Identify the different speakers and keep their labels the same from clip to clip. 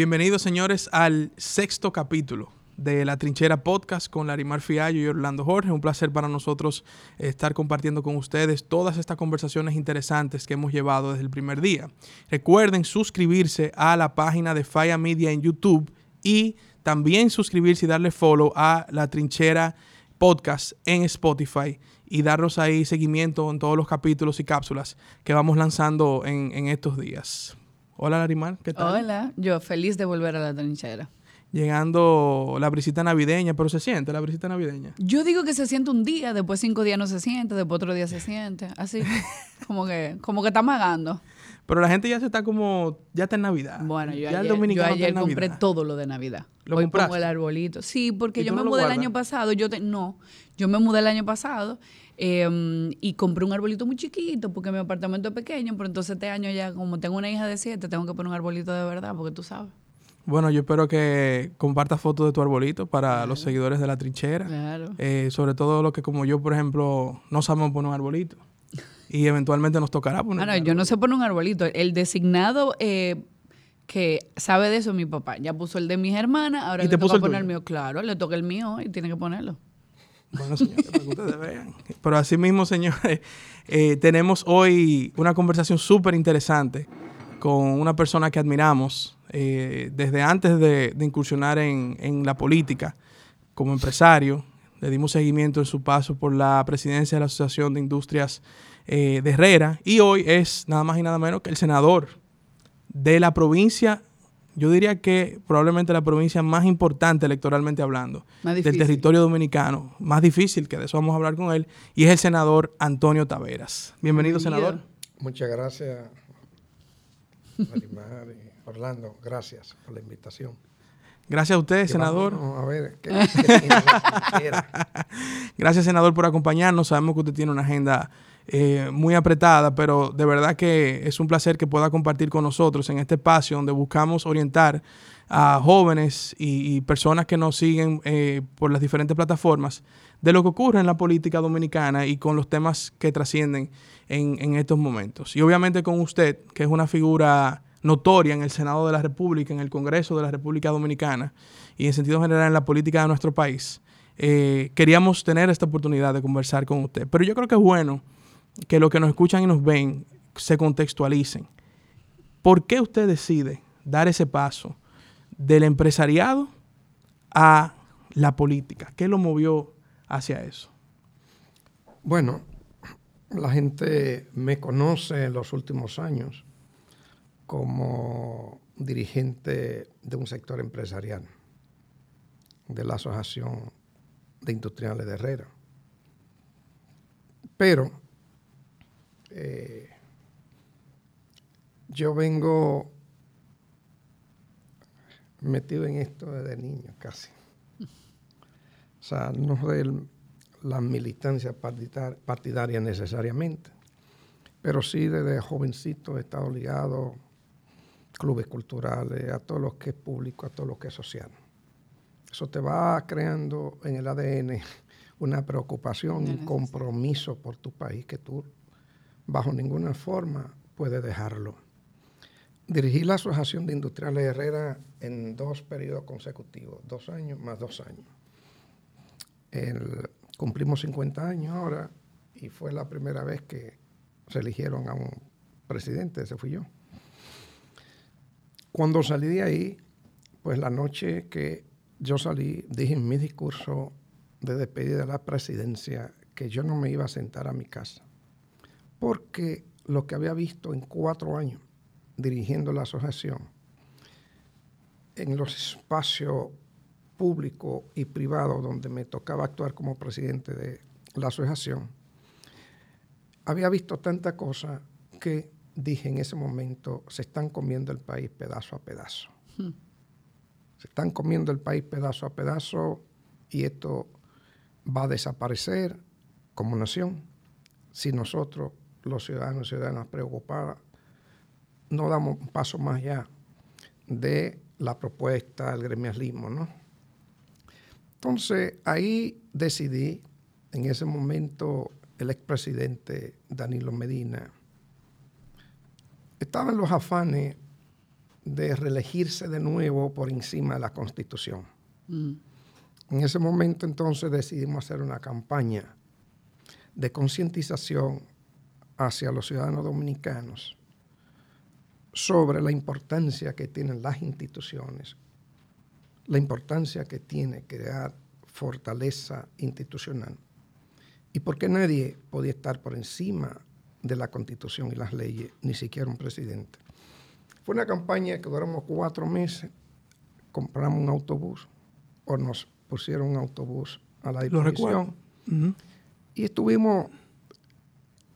Speaker 1: Bienvenidos, señores, al sexto capítulo de La Trinchera Podcast con Larimar Fiallo y Orlando Jorge. Un placer para nosotros estar compartiendo con ustedes todas estas conversaciones interesantes que hemos llevado desde el primer día. Recuerden suscribirse a la página de Faya Media en YouTube y también suscribirse y darle follow a La Trinchera Podcast en Spotify y darnos ahí seguimiento en todos los capítulos y cápsulas que vamos lanzando en estos días. Hola Larimar, ¿qué tal?
Speaker 2: Hola, yo feliz de volver a la trinchera.
Speaker 1: Llegando la brisita navideña, pero se siente la brisita navideña.
Speaker 2: Yo digo que se siente un día, después cinco días no se siente, después otro día se siente. Así, como que, como que está magando.
Speaker 1: Pero la gente ya se está como, ya está en Navidad.
Speaker 2: Bueno, yo
Speaker 1: ya el
Speaker 2: ayer,
Speaker 1: dominicano
Speaker 2: yo
Speaker 1: está
Speaker 2: ayer
Speaker 1: en
Speaker 2: compré
Speaker 1: Navidad.
Speaker 2: todo lo de Navidad.
Speaker 1: ¿Lo
Speaker 2: Hoy
Speaker 1: compraste?
Speaker 2: pongo el arbolito. Sí, porque
Speaker 1: ¿Y
Speaker 2: yo me mudé el año pasado. Yo te- no, yo me mudé el año pasado eh, y compré un arbolito muy chiquito porque mi apartamento es pequeño, pero entonces este año ya, como tengo una hija de siete, tengo que poner un arbolito de verdad, porque tú sabes.
Speaker 1: Bueno, yo espero que compartas fotos de tu arbolito para los seguidores de la trinchera.
Speaker 2: Claro.
Speaker 1: Eh, sobre todo los que como yo, por ejemplo, no sabemos poner un arbolito. Y eventualmente nos tocará poner
Speaker 2: Ah, no,
Speaker 1: un
Speaker 2: yo no sé poner un arbolito. El designado eh, que sabe de eso es mi papá. Ya puso el de mis hermanas, ahora
Speaker 1: ¿Y
Speaker 2: le
Speaker 1: te
Speaker 2: toca
Speaker 1: puso el
Speaker 2: poner el mío. Claro, le toca el mío y tiene que ponerlo.
Speaker 1: Bueno, señores, para que ustedes vean. Pero así mismo, señores, eh, tenemos hoy una conversación súper interesante con una persona que admiramos eh, desde antes de, incursionar en, en la política como empresario. Le dimos seguimiento en su paso por la presidencia de la Asociación de Industrias eh, de Herrera y hoy es nada más y nada menos que el senador de la provincia, yo diría que probablemente la provincia más importante electoralmente hablando del territorio dominicano, más difícil, que de eso vamos a hablar con él, y es el senador Antonio Taveras. Bienvenido,
Speaker 2: Bienvenido.
Speaker 1: senador.
Speaker 3: Muchas gracias, Marimar y Orlando. Gracias por la invitación.
Speaker 1: Gracias a usted, senador.
Speaker 3: vamos a ver qué, qué.
Speaker 1: Gracias, senador, por acompañarnos. Sabemos que usted tiene una agenda eh, muy apretada, pero de verdad que es un placer que pueda compartir con nosotros en este espacio donde buscamos orientar a jóvenes y, personas que nos siguen eh, por las diferentes plataformas de lo que ocurre en la política dominicana y con los temas que trascienden en, en estos momentos. Y obviamente con usted, que es una figura notoria en el Senado de la República, en el Congreso de la República Dominicana y en sentido general en la política de nuestro país. Eh, queríamos tener esta oportunidad de conversar con usted. Pero yo creo que es bueno que los que nos escuchan y nos ven se contextualicen. ¿Por qué usted decide dar ese paso del empresariado a la política? ¿Qué lo movió hacia eso?
Speaker 3: Bueno, la gente me conoce en los últimos años como dirigente de un sector empresarial, de la Asociación de Industriales de Herrera. Pero eh, yo vengo metido en esto desde niño casi. O sea, no de la militancia partidar- partidaria necesariamente, pero sí desde jovencito he estado ligado a clubes culturales, a todo lo que es público, a todo lo que es social. Eso te va creando en el ADN una preocupación, un compromiso por tu país que tú bajo ninguna forma puedes dejarlo. Dirigí la Asociación de Industriales Herrera en dos periodos consecutivos, dos años más dos años. Cumplimos 50 años ahora y fue la primera vez que se eligieron a un presidente, ese fui yo. Cuando salí de ahí, pues la noche que yo salí, dije en mi discurso de despedida de la presidencia que yo no me iba a sentar a mi casa, porque lo que había visto en cuatro años dirigiendo la asociación, en los espacios públicos y privados donde me tocaba actuar como presidente de la asociación, había visto tanta cosa que dije en ese momento, se están comiendo el país pedazo a pedazo. Se están comiendo el país pedazo a pedazo y esto va a desaparecer como nación si nosotros, los ciudadanos y ciudadanas preocupadas, no damos un paso más allá de la propuesta del gremialismo, ¿no? Entonces, ahí decidí, en ese momento, el expresidente Danilo Medina estaba en los afanes de reelegirse de nuevo por encima de la constitución.
Speaker 2: Mm.
Speaker 3: En ese momento entonces decidimos hacer una campaña de concientización hacia los ciudadanos dominicanos sobre la importancia que tienen las instituciones, la importancia que tiene crear fortaleza institucional. Y por qué nadie podía estar por encima de la constitución y las leyes, ni siquiera un presidente. Fue una campaña que duramos cuatro meses, compramos un autobús o nos pusieron un autobús a la disposición. Y estuvimos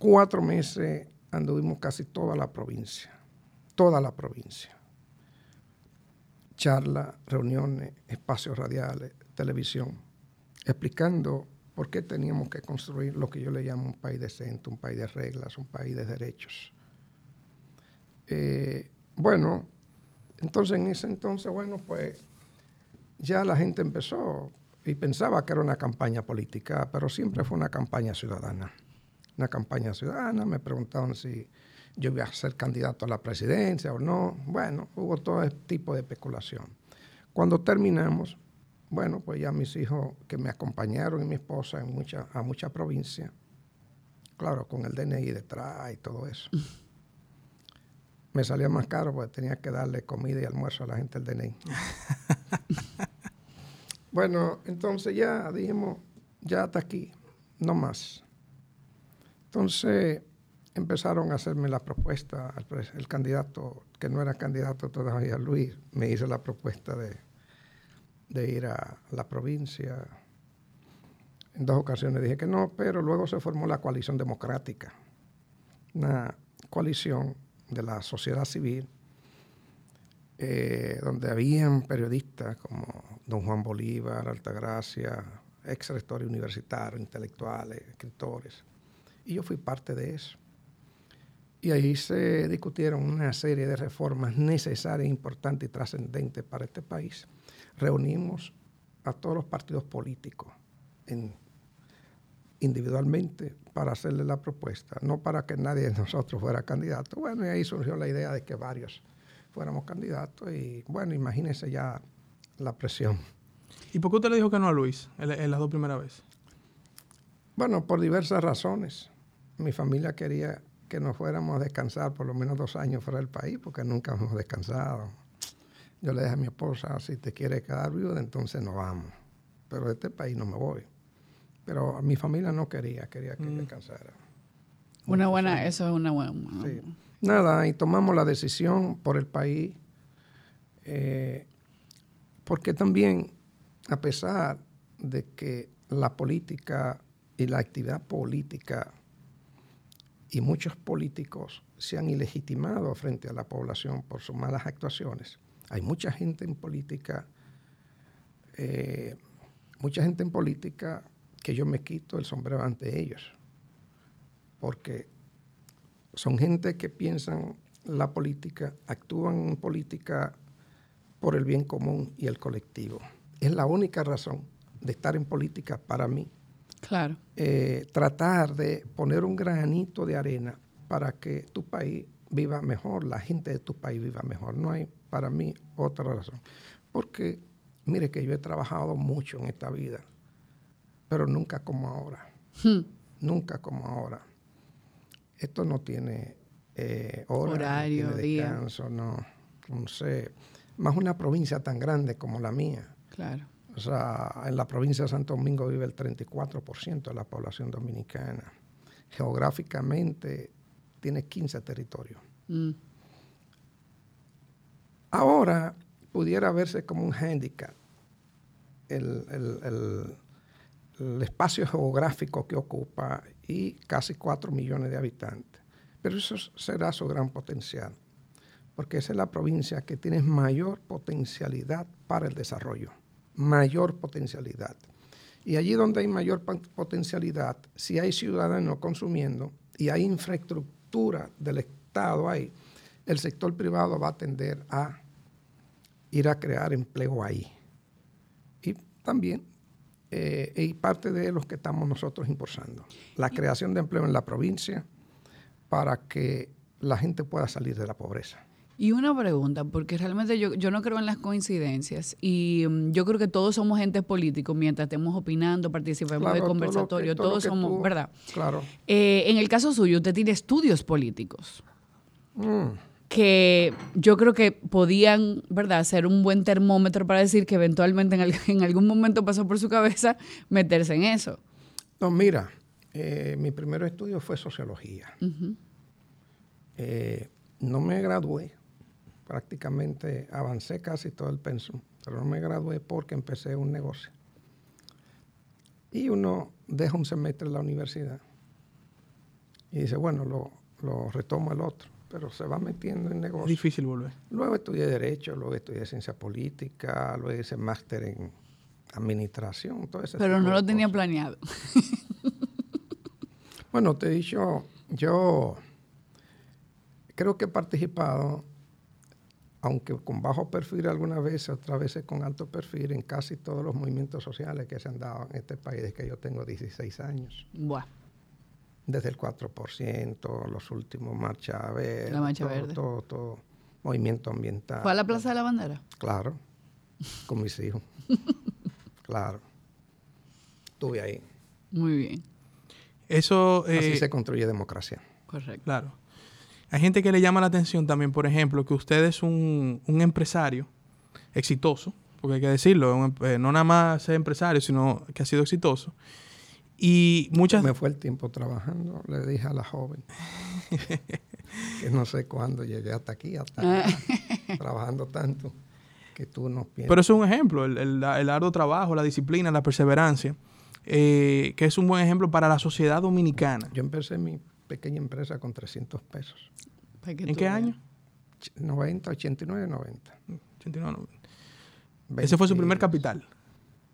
Speaker 3: cuatro meses, anduvimos casi toda la provincia, toda la provincia. Charlas, reuniones, espacios radiales, televisión, explicando por qué teníamos que construir lo que yo le llamo un país decente, un país de reglas, un país de derechos. Eh, bueno, entonces en ese entonces, bueno, pues ya la gente empezó y pensaba que era una campaña política, pero siempre fue una campaña ciudadana. Una campaña ciudadana, me preguntaban si yo iba a ser candidato a la presidencia o no. Bueno, hubo todo este tipo de especulación. Cuando terminamos, bueno, pues ya mis hijos que me acompañaron y mi esposa en mucha, a muchas provincias, claro, con el DNI detrás y todo eso. Me salía más caro porque tenía que darle comida y almuerzo a la gente del DNI. bueno, entonces ya dijimos, ya hasta aquí, no más. Entonces empezaron a hacerme la propuesta, el candidato, que no era candidato todavía, Luis, me hizo la propuesta de, ir a la provincia. En dos ocasiones dije que no, pero luego se formó la coalición democrática, una coalición de la sociedad civil, eh, donde habían periodistas como don Juan Bolívar, Altagracia, ex rectores universitarios, intelectuales, escritores. Y yo fui parte de eso. Y ahí se discutieron una serie de reformas necesarias, importantes y trascendentes para este país. Reunimos a todos los partidos políticos individualmente para hacerle la propuesta, no para que nadie de nosotros fuera candidato. Bueno, y ahí surgió la idea de que varios fuéramos candidatos y bueno, imagínense ya la presión.
Speaker 1: ¿Y por qué usted le dijo que no a Luis en, en las dos primeras veces?
Speaker 3: Bueno, por diversas razones. Mi familia quería que nos fuéramos a descansar por lo menos dos años fuera del país, porque nunca hemos descansado. Yo le dije a mi esposa, si te quieres quedar viuda, entonces nos vamos. Pero de este país no me voy. Pero mi familia no quería, quería que mm. descansara.
Speaker 2: Una buena, eso es una buena.
Speaker 3: Sí. Nada, y tomamos la decisión por el país, eh, porque también, a pesar de que la política y la actividad política y muchos políticos se han ilegitimado frente a la población por sus malas actuaciones. Hay mucha gente en política, eh, mucha gente en política que yo me quito el sombrero ante ellos, porque son gente que piensan la política, actúan en política por el bien común y el colectivo. Es la única razón de estar en política para mí
Speaker 2: Claro.
Speaker 3: Eh, tratar de poner un granito de arena para que tu país viva mejor, la gente de tu país viva mejor. No hay para mí otra razón. Porque, mire que yo he trabajado mucho en esta vida, pero nunca como ahora. Hmm. Nunca como ahora. Esto no tiene eh,
Speaker 2: horario,
Speaker 3: no tiene descanso, no, no sé. Más una provincia tan grande como la mía.
Speaker 2: Claro.
Speaker 3: O sea, en la provincia de Santo Domingo vive el 34% de la población dominicana. Geográficamente tiene 15 territorios. Mm. Ahora pudiera verse como un hándicap el, el, espacio geográfico que ocupa y casi 4 millones de habitantes. Pero eso será su gran potencial, porque esa es la provincia que tiene mayor potencialidad para el desarrollo mayor potencialidad. Y allí donde hay mayor potencialidad, si hay ciudadanos consumiendo y hay infraestructura del Estado ahí, el sector privado va a tender a ir a crear empleo ahí. Y también, eh, y parte de los que estamos nosotros impulsando, la creación de empleo en la provincia para que la gente pueda salir de la pobreza.
Speaker 2: Y una pregunta, porque realmente yo, yo no creo en las coincidencias y mm, yo creo que todos somos entes políticos mientras estemos opinando, participemos
Speaker 3: Claro,
Speaker 2: de
Speaker 3: todo lo que-
Speaker 2: conversatorio,
Speaker 3: todo
Speaker 2: todos somos,
Speaker 3: tú-
Speaker 2: ¿verdad?
Speaker 3: Claro.
Speaker 2: Eh, en el caso suyo, usted tiene estudios políticos
Speaker 3: Mm.
Speaker 2: que yo creo que podían, ¿verdad?, ser un buen termómetro para decir que eventualmente en, al- en algún momento pasó por su cabeza meterse en eso.
Speaker 3: No, mira, eh, mi primer estudio fue sociología. Eh, no me gradué, prácticamente avancé casi todo el pensum, pero no me gradué porque empecé un negocio. Y uno deja un semestre en la universidad y dice, bueno, lo, lo retomo el otro, pero se va metiendo en
Speaker 1: Es
Speaker 3: negocio.
Speaker 1: difícil volver.
Speaker 3: Luego estudié Derecho, luego estudié Ciencia Política, luego hice máster en Administración, todo ese
Speaker 2: Pero no lo tenía planeado.
Speaker 3: Bueno, te he dicho, yo creo que he participado, aunque con bajo perfil algunas veces, otras veces con alto perfil, en casi todos los movimientos sociales que se han dado en este país desde que yo tengo 16 años.
Speaker 2: Buah.
Speaker 3: Desde el 4%, los últimos Marcha Verde.
Speaker 2: La Marcha
Speaker 3: todo,
Speaker 2: Verde.
Speaker 3: Todo, todo, movimiento ambiental.
Speaker 2: ¿Fue a la Plaza de la Bandera?
Speaker 3: Claro, con mis hijos. claro. Estuve ahí.
Speaker 2: Muy bien,
Speaker 1: Eso,
Speaker 3: Así
Speaker 1: eh,
Speaker 3: se construye democracia.
Speaker 2: correcto.
Speaker 1: claro. Hay gente que le llama la atención también, por ejemplo, que usted es un, un empresario exitoso, porque hay que decirlo, un eh, no nada más ser empresario, sino que ha sido exitoso. Y muchas...
Speaker 3: Me fue el tiempo trabajando, le dije a la joven que no sé cuándo llegué hasta aquí, hasta acá, trabajando tanto que tú no piensas.
Speaker 1: Pero eso es un ejemplo, el, el- el arduo trabajo, la disciplina, la perseverancia, eh, que es un buen ejemplo para la sociedad dominicana.
Speaker 3: Yo empecé mi pequeña empresa con 300 pesos.
Speaker 1: ¿En qué año?
Speaker 3: Ch- 90, 89, 90.
Speaker 1: 89, 90. Ese fue su primer
Speaker 3: 20,
Speaker 1: capital.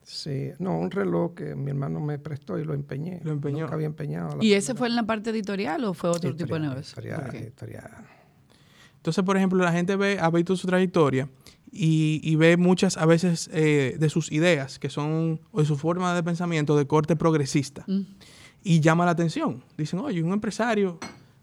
Speaker 3: Sí, no, un reloj que mi hermano me prestó y lo empeñé.
Speaker 1: Lo empeñó.
Speaker 3: Nunca había empeñado.
Speaker 2: ¿Y ese
Speaker 3: primera-
Speaker 2: fue en la parte editorial o fue otro tipo de negocio?
Speaker 3: editorial,
Speaker 2: Ok.
Speaker 3: editorial.
Speaker 1: Entonces, por ejemplo, la gente ve, ha visto su trayectoria y, y ve muchas, a veces, eh, de sus ideas, que son, o de su forma de pensamiento de corte progresista.
Speaker 2: Mm.
Speaker 1: Y llama la atención. Dicen, oye, un empresario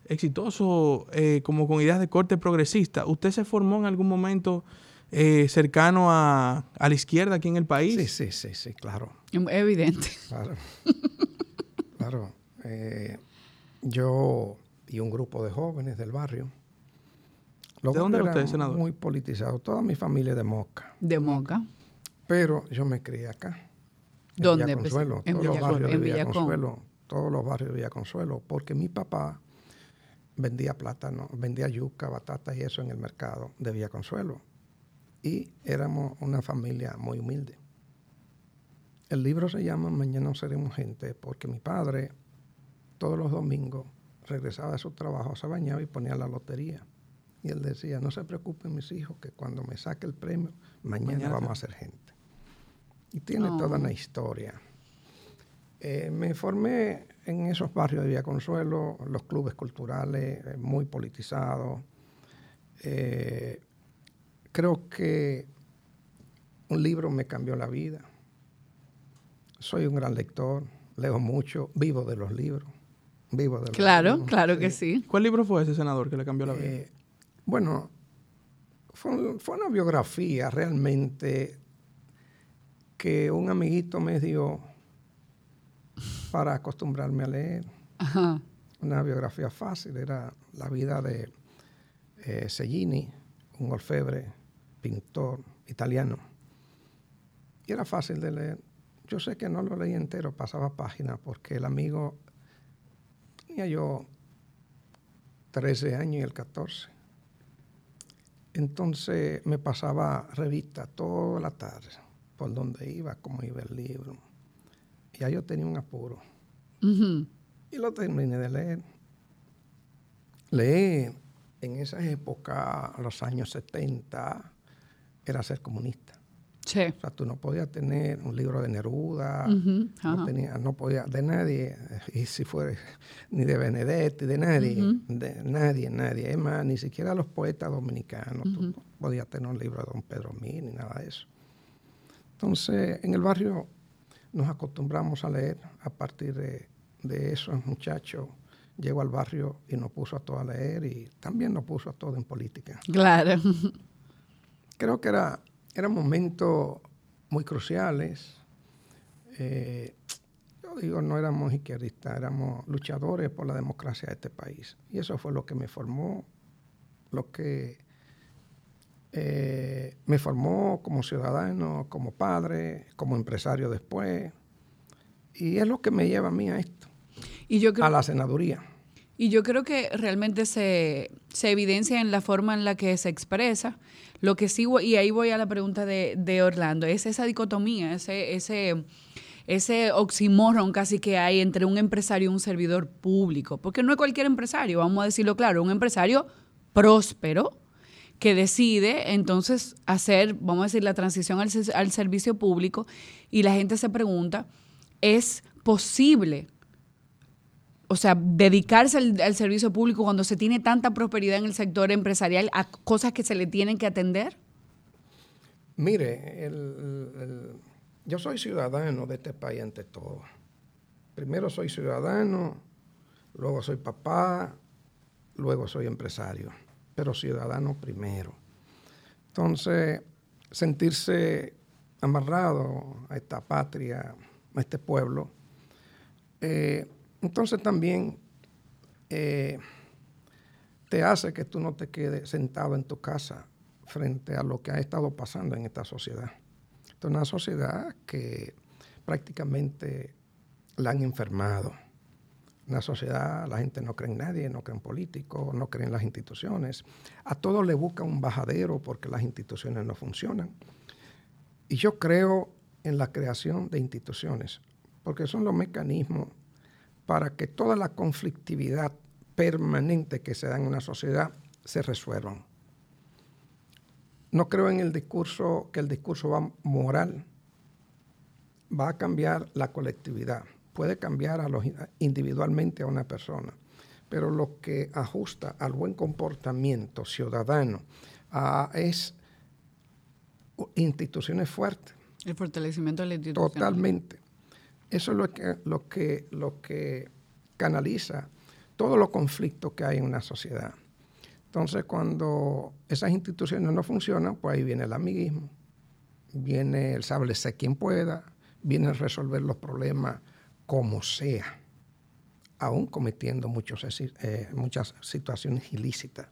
Speaker 1: exitoso, eh, como con ideas de corte progresista, ¿usted se formó en algún momento eh, cercano a, a la izquierda aquí en el país?
Speaker 3: Sí, sí, sí, sí, claro.
Speaker 2: Evidente.
Speaker 3: Claro. claro. Eh, yo y un grupo de jóvenes del barrio.
Speaker 1: ¿De dónde era usted, senador?
Speaker 3: Muy politizado. Toda mi familia es de Moca.
Speaker 2: De Moca.
Speaker 3: Pero yo me crié acá. En
Speaker 2: ¿Dónde, pues? En Villacon-
Speaker 3: barrios de
Speaker 2: en Villacón.
Speaker 3: Villaconsuelo. Todos los barrios de Villaconsuelo. Porque mi papá vendía plátano, vendía yuca, batata y eso en el mercado de Villaconsuelo. Y éramos una familia muy humilde. El libro se llama Mañana no seremos gente porque mi padre todos los domingos regresaba de su trabajo, se bañaba y ponía la lotería. Y él decía, no se preocupen mis hijos, que cuando me saque el premio, mañana,
Speaker 1: Mañana
Speaker 3: vamos a ser gente. Y tiene
Speaker 2: Oh.
Speaker 3: toda una historia. Eh, me formé en esos barrios de Villaconsuelo, los clubes culturales, eh, muy politizados. Eh, creo que un libro me cambió la vida. Soy un gran lector, leo mucho, vivo de los libros. Vivo de los
Speaker 2: Claro,
Speaker 3: libros,
Speaker 2: claro que sí.
Speaker 1: ¿Cuál libro fue ese, senador, que le cambió la vida?
Speaker 3: Eh, bueno, fue, fue una biografía realmente que un amiguito me dio para acostumbrarme a leer.
Speaker 2: Ajá.
Speaker 3: Una biografía fácil, era la vida de eh, Cellini, un orfebre, pintor italiano. Y era fácil de leer. Yo sé que no lo leí entero, pasaba páginas, porque el amigo tenía yo 13 años y el 14. Entonces me pasaba revista toda la tarde, por donde iba, cómo iba el libro. Y ya yo tenía un apuro. Y lo terminé de leer. Leer en esa época, los años 70, era ser comunista.
Speaker 2: Sí.
Speaker 3: O sea, tú no podías tener un libro de Neruda, no,
Speaker 2: ajá.
Speaker 3: tenía, no podía, de nadie, y si fuera, ni de Benedetti, de nadie, de nadie, nadie. Es más, ni siquiera los poetas dominicanos, tú no podías tener un libro de Don Pedro Mí, ni nada de eso. Entonces, en el barrio nos acostumbramos a leer a partir de, de esos muchachos llegó al barrio y nos puso a todos a leer y también nos puso a todos en política.
Speaker 2: Claro.
Speaker 3: Creo que era, eran momentos muy cruciales. Eh, yo digo, no éramos izquierdistas, éramos luchadores por la democracia de este país. Y eso fue lo que me formó, lo que eh, me formó como ciudadano, como padre, como empresario después. Y es lo que me lleva a mí a esto,
Speaker 2: Y yo creo,
Speaker 3: a la senaduría.
Speaker 2: Y yo creo que realmente se, se evidencia en la forma en la que se expresa. Lo que voy- y ahí voy a la pregunta de, de Orlando, es esa dicotomía, ese, ese, ese oxímoron casi que hay entre un empresario y un servidor público. Porque no es cualquier empresario, vamos a decirlo claro, un empresario próspero que decide entonces hacer, vamos a decir, la transición al, al servicio público y la gente se pregunta, ¿es posible o sea, dedicarse al, al servicio público cuando se tiene tanta prosperidad en el sector empresarial a cosas que se le tienen que atender?
Speaker 3: Mire, el- yo soy ciudadano de este país ante todo. Primero soy ciudadano, luego soy papá, luego soy empresario, pero ciudadano primero. Entonces, sentirse amarrado a esta patria, a este pueblo, eh, entonces también eh, te hace que tú no te quedes sentado en tu casa frente a lo que ha estado pasando en esta sociedad. Esta es una sociedad que prácticamente la han enfermado. Una sociedad, la gente no cree en nadie, no cree en políticos, no cree en las instituciones. A todos le busca un bajadero porque las instituciones no funcionan. Y yo creo en la creación de instituciones, porque son los mecanismos para que toda la conflictividad permanente que se da en una sociedad se resuelvan. No creo en el discurso, que el discurso va moral va a cambiar la colectividad. Puede cambiar a los, individualmente a una persona, pero lo que ajusta al buen comportamiento ciudadano a- es instituciones fuertes.
Speaker 2: El fortalecimiento de la institución.
Speaker 3: Totalmente. Eso es lo que, lo que, lo que canaliza todos los conflictos que hay en una sociedad. Entonces, cuando esas instituciones no funcionan, pues ahí viene el amiguismo, viene el sáblese quien pueda, viene el resolver los problemas como sea, aún cometiendo eh, muchas situaciones ilícitas.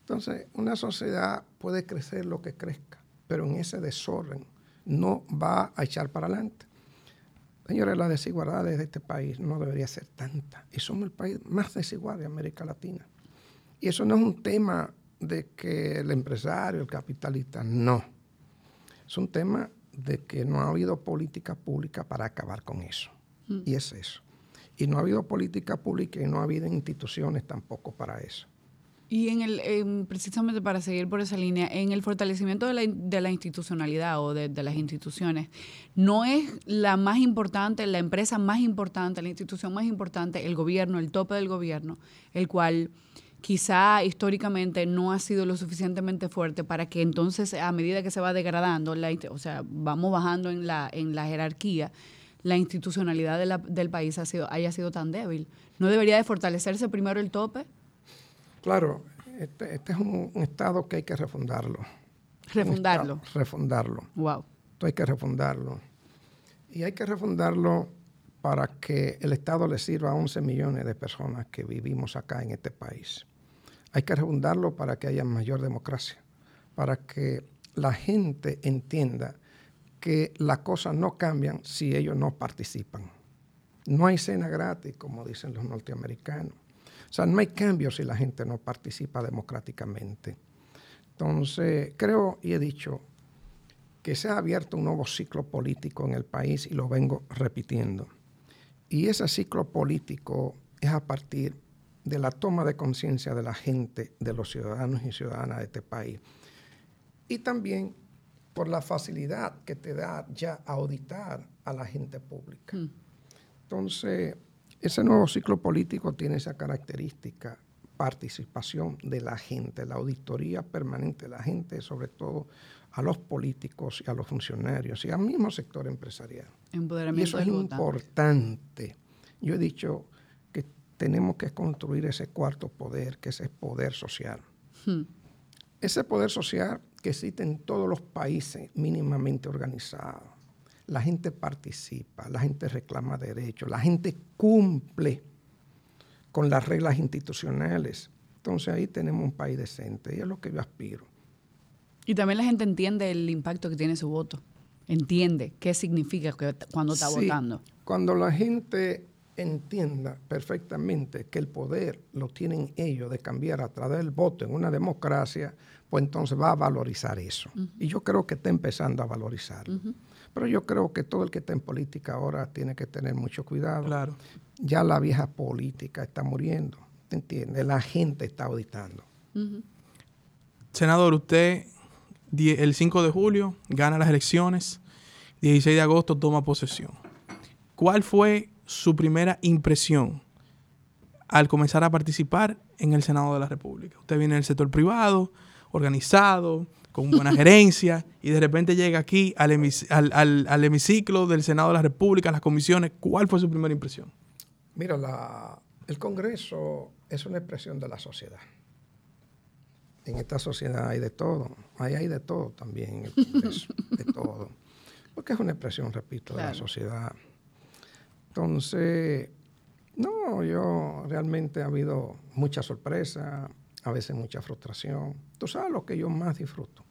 Speaker 3: Entonces, una sociedad puede crecer lo que crezca, pero en ese desorden no va a echar para adelante. Señores, las desigualdades de este país no debería ser tanta. Y somos el país más desigual de América Latina. Y eso no es un tema de que el empresario, el capitalista, no. Es un tema de que no ha habido política pública para acabar con eso. Y es eso. Y no ha habido política pública y no ha habido instituciones tampoco para eso.
Speaker 2: Y en el, en- precisamente para seguir por esa línea, en el fortalecimiento de la, de la institucionalidad o de, de las instituciones, no es la más importante, la empresa más importante, la institución más importante, el gobierno, el tope del gobierno, el cual quizá históricamente no ha sido lo suficientemente fuerte para que entonces a medida que se va degradando, la, o sea, vamos bajando en la, en la jerarquía, la institucionalidad de la- del país ha sido, haya sido tan débil. ¿No debería de fortalecerse primero el tope?
Speaker 3: Claro, este, este es un, un Estado que hay que refundarlo. Un
Speaker 2: Refundarlo.
Speaker 3: Estado- refundarlo.
Speaker 2: Wow.
Speaker 3: Esto hay que refundarlo. Y hay que refundarlo para que el Estado le sirva a 11 millones de personas que vivimos acá en este país. Hay que refundarlo para que haya mayor democracia, para que la gente entienda que las cosas no cambian si ellos no participan. No hay cena gratis, como dicen los norteamericanos. O sea, no hay cambio si la gente no participa democráticamente. Entonces, creo y he dicho que se ha abierto un nuevo ciclo político en el país y lo vengo repitiendo. Y ese ciclo político es a partir de la toma de conciencia de la gente, de los ciudadanos y ciudadanas de este país. Y también por la facilidad que te da ya auditar a la gente pública. Entonces, ese nuevo ciclo político tiene esa característica, participación de la gente, la auditoría permanente de la gente, sobre todo a los políticos y a los funcionarios y al mismo sector empresarial. Y eso es importante. Yo he dicho que tenemos que construir ese cuarto poder, que es el poder social. Hmm. Ese poder social que existe en todos los países mínimamente organizados. La gente participa, la gente reclama derechos, la gente cumple con las reglas institucionales. Entonces ahí tenemos un país decente y es lo que yo aspiro.
Speaker 2: Y también la gente entiende el impacto que tiene su voto. Entiende qué significa cuando está votando.
Speaker 3: Cuando la gente entienda perfectamente que el poder lo tienen ellos de cambiar a través del voto en una democracia, pues entonces va a valorizar eso. Y yo creo que está empezando a valorizarlo. Pero yo creo que todo el que está en política ahora tiene que tener mucho cuidado.
Speaker 1: Claro.
Speaker 3: Ya la vieja política está muriendo, ¿te entiendes? La gente está auditando.
Speaker 1: Senador, usted el 5 de julio gana las elecciones, 16 de agosto toma posesión. ¿Cuál fue su primera impresión al comenzar a participar en el Senado de la República? Usted viene del sector privado, organizado, con buena gerencia, y de repente llega aquí al, hemiciclo del Senado de la República, a las comisiones. ¿Cuál fue su primera impresión?
Speaker 3: Mira, el Congreso es una expresión de la sociedad. En esta sociedad hay de todo. Ahí hay de todo también en el Congreso, de todo. Porque es una expresión, repito, de la sociedad. Entonces, no, yo realmente ha habido mucha sorpresa, a veces mucha frustración. Tú sabes lo que yo más disfruto.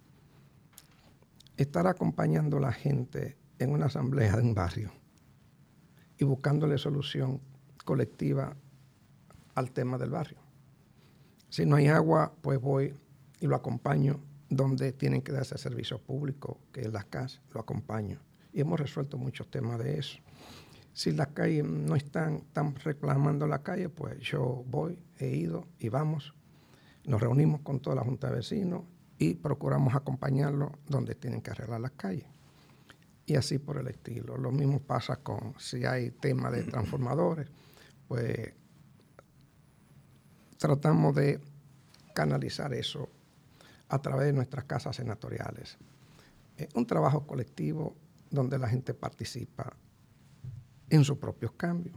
Speaker 3: Estar acompañando a la gente en una asamblea de un barrio y buscándole solución colectiva al tema del barrio. Si no hay agua, pues voy y lo acompaño donde tienen que darse servicio público, que es las casas, lo acompaño. Y hemos resuelto muchos temas de eso. Si las calles no están, tan reclamando la calle, pues yo voy, he ido y vamos. Nos reunimos con toda la Junta de Vecinos y procuramos acompañarlos donde tienen que arreglar las calles. Y así por el estilo. Lo mismo pasa con si hay tema de transformadores, pues tratamos de canalizar eso a través de nuestras casas senatoriales. Es un trabajo colectivo donde la gente participa en sus propios cambios.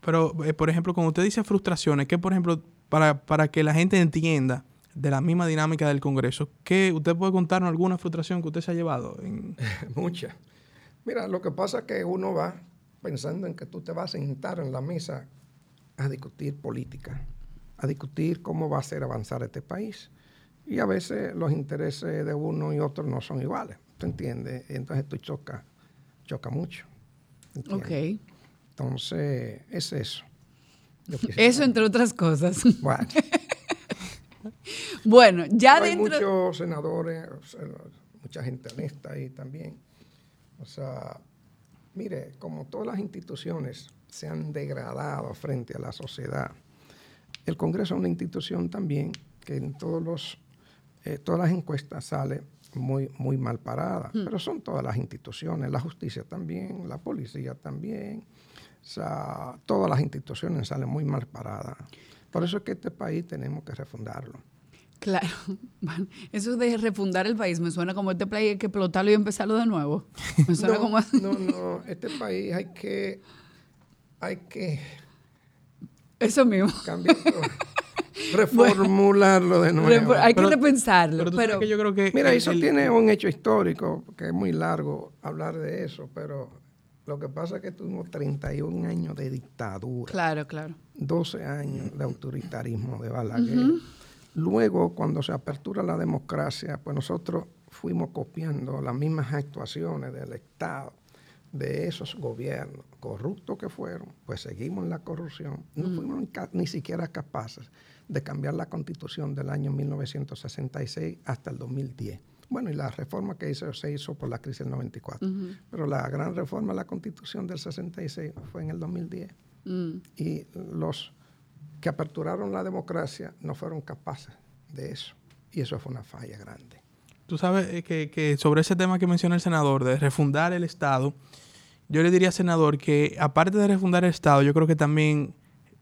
Speaker 1: Pero, eh, por ejemplo, cuando usted dice frustraciones, que por ejemplo, para, para, que la gente entienda de la misma dinámica del Congreso, ¿qué, ¿usted puede contarnos alguna frustración que usted se ha llevado? En...
Speaker 3: Muchas. Mira, lo que pasa es que uno va pensando en que tú te vas a sentar en la mesa a discutir política, a discutir cómo va a hacer avanzar este país. Y a veces los intereses de uno y otro no son iguales, ¿te entiendes? Entonces tú choca, choca mucho.
Speaker 2: Ok.
Speaker 3: Entonces, es eso.
Speaker 2: Eso entre otras cosas. Bueno. bueno, ya dentro...
Speaker 3: Hay muchos senadores, mucha gente honesta ahí también. O sea, mire, como todas las instituciones se han degradado frente a la sociedad, el Congreso es una institución también que en todos los, eh, todas las encuestas sale muy, muy mal parada, hmm. pero son todas las instituciones, la justicia también, la policía también, o sea, todas las instituciones salen muy mal paradas. Por eso es que este país tenemos que refundarlo.
Speaker 2: Claro, eso de refundar el país me suena como este país hay que explotarlo y empezarlo de nuevo. Me suena
Speaker 3: no,
Speaker 2: como...
Speaker 3: no, no, este país hay que, hay que...
Speaker 2: Eso mismo.
Speaker 3: Cambiarlo. reformularlo de nuevo.
Speaker 2: Hay que repensarlo. Pero,
Speaker 1: yo creo que
Speaker 3: mira, eso tiene un hecho histórico, que es muy largo hablar de eso, pero lo que pasa es que tuvimos 31 años de dictadura.
Speaker 2: Claro, claro.
Speaker 3: 12 años de autoritarismo de Balaguer. Luego, cuando se apertura la democracia, pues nosotros fuimos copiando las mismas actuaciones del Estado, de esos gobiernos corruptos que fueron, pues seguimos en la corrupción. No fuimos ni siquiera capaces de cambiar la constitución del año 1966 hasta el 2010. Bueno, y la reforma que hizo se hizo por la crisis del 94. Pero la gran reforma de la constitución del 66 fue en el 2010. Mm. Y los que aperturaron la democracia no fueron capaces de eso. Y eso fue una falla grande.
Speaker 1: Tú sabes eh, que, que sobre ese tema que menciona el senador, de refundar el Estado, yo le diría, senador, que aparte de refundar el Estado, yo creo que también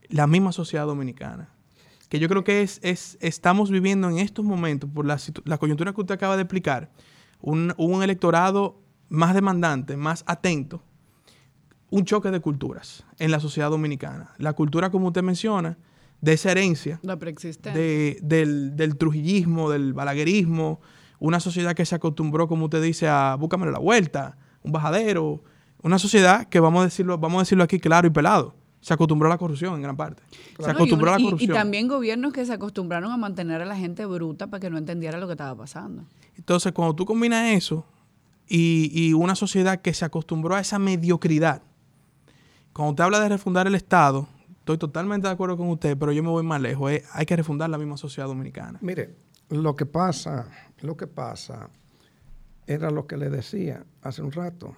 Speaker 1: la misma sociedad dominicana que yo creo que es, es estamos viviendo en estos momentos, por la, la coyuntura que usted acaba de explicar, un, un, electorado más demandante, más atento, un choque de culturas en la sociedad dominicana. La cultura, como usted menciona, de esa herencia,
Speaker 2: La
Speaker 1: de- del, del trujillismo, del balaguerismo, una sociedad que se acostumbró, como usted dice, a búscame la vuelta, un bajadero, una sociedad que vamos a decirlo, vamos a decirlo aquí claro y pelado, se acostumbró a la corrupción en gran parte. Se
Speaker 2: No, y
Speaker 1: acostumbró
Speaker 2: una-
Speaker 1: a la
Speaker 2: y-
Speaker 1: corrupción.
Speaker 2: Y, también gobiernos que se acostumbraron a mantener a la gente bruta para que no entendiera lo que estaba pasando.
Speaker 1: Entonces, cuando tú combinas eso y, y una sociedad que se acostumbró a esa mediocridad, cuando usted habla de refundar el Estado, estoy totalmente de acuerdo con usted, pero yo me voy más lejos. eh, hay que refundar la misma sociedad dominicana.
Speaker 3: Mire, lo que pasa, lo que pasa era lo que le decía hace un rato.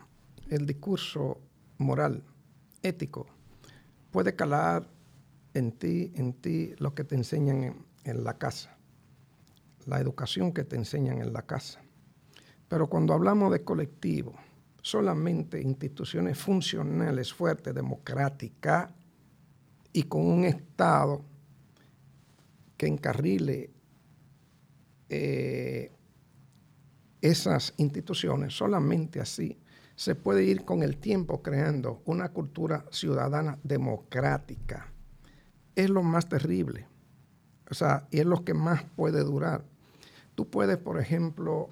Speaker 3: El discurso moral, ético, puede calar en ti, en ti lo que te enseñan en, la casa, la educación que te enseñan en la casa. Pero cuando hablamos de colectivo, solamente instituciones funcionales, fuertes, democráticas y con un Estado que encarrile eh, esas instituciones, solamente así se puede ir con el tiempo creando una cultura ciudadana democrática. Es lo más terrible. O sea, y es lo que más puede durar. Tú puedes, por ejemplo,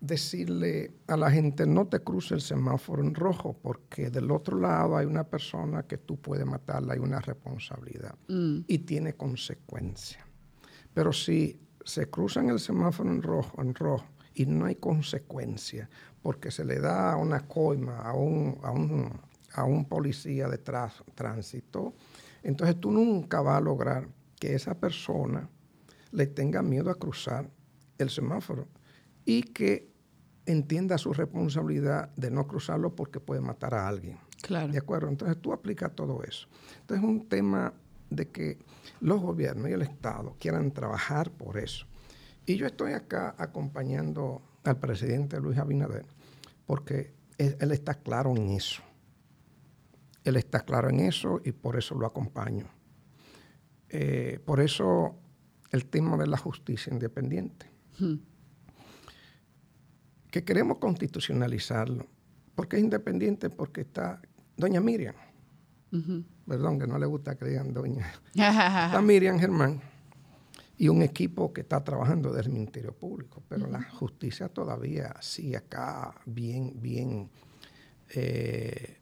Speaker 3: decirle a la gente, no te cruce el semáforo en rojo, porque del otro lado hay una persona que tú puedes matarla, hay una responsabilidad
Speaker 2: Mm.
Speaker 3: y tiene consecuencia. Pero si se cruzan el semáforo en rojo, en rojo y no hay consecuencia, porque se le da una coima a un, a un, a un policía de tránsito, entonces tú nunca vas a lograr que esa persona le tenga miedo a cruzar el semáforo y que entienda su responsabilidad de no cruzarlo porque puede matar a alguien.
Speaker 2: Claro.
Speaker 3: ¿De acuerdo? Entonces tú aplicas todo eso. Entonces es un tema de que los gobiernos y el Estado quieran trabajar por eso. Y yo estoy acá acompañando al presidente Luis Abinader porque él, él está claro en eso. Él está claro en eso y por eso lo acompaño. Eh, por eso el tema de la justicia independiente
Speaker 2: Hmm.
Speaker 3: que queremos constitucionalizarlo. porque es independiente? Porque está doña Miriam, perdón, que no le gusta que digan doña. Está Miriam Germán y un equipo que está trabajando desde el Ministerio Público, pero la justicia todavía sí acá bien, bien, eh,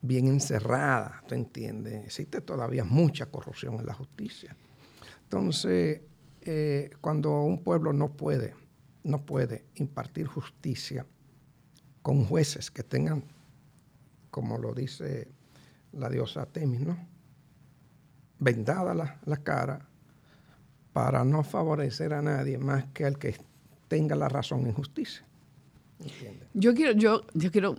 Speaker 3: bien encerrada, ¿tú entiendes? Existe todavía mucha corrupción en la justicia. Entonces, eh, cuando un pueblo no puede, no puede impartir justicia con jueces que tengan, como lo dice la diosa Temis, ¿no? vendada la, la cara para no favorecer a nadie más que al que tenga la razón en justicia.
Speaker 2: Yo quiero, yo, yo quiero,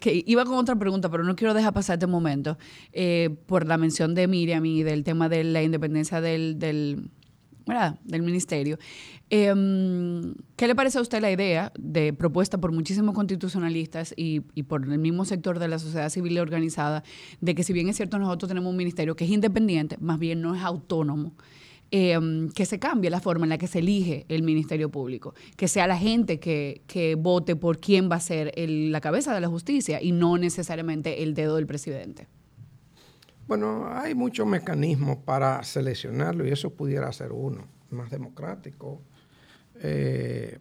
Speaker 2: que iba con otra pregunta, pero no quiero dejar pasar este momento eh, por la mención de Miriam y del tema de la independencia del, del, ¿verdad? del ministerio. Em, ¿Qué le parece a usted la idea de propuesta por muchísimos constitucionalistas y por el mismo sector de la sociedad civil organizada de que si bien es cierto nosotros tenemos un ministerio que es independiente, más bien no es autónomo? Eh, que se cambie la forma en la que se elige el Ministerio Público, que sea la gente que, que vote por quién va a ser el- la cabeza de la justicia y no necesariamente el dedo del presidente.
Speaker 3: Bueno, hay muchos mecanismos para seleccionarlo y eso pudiera ser uno, más democrático. Eh,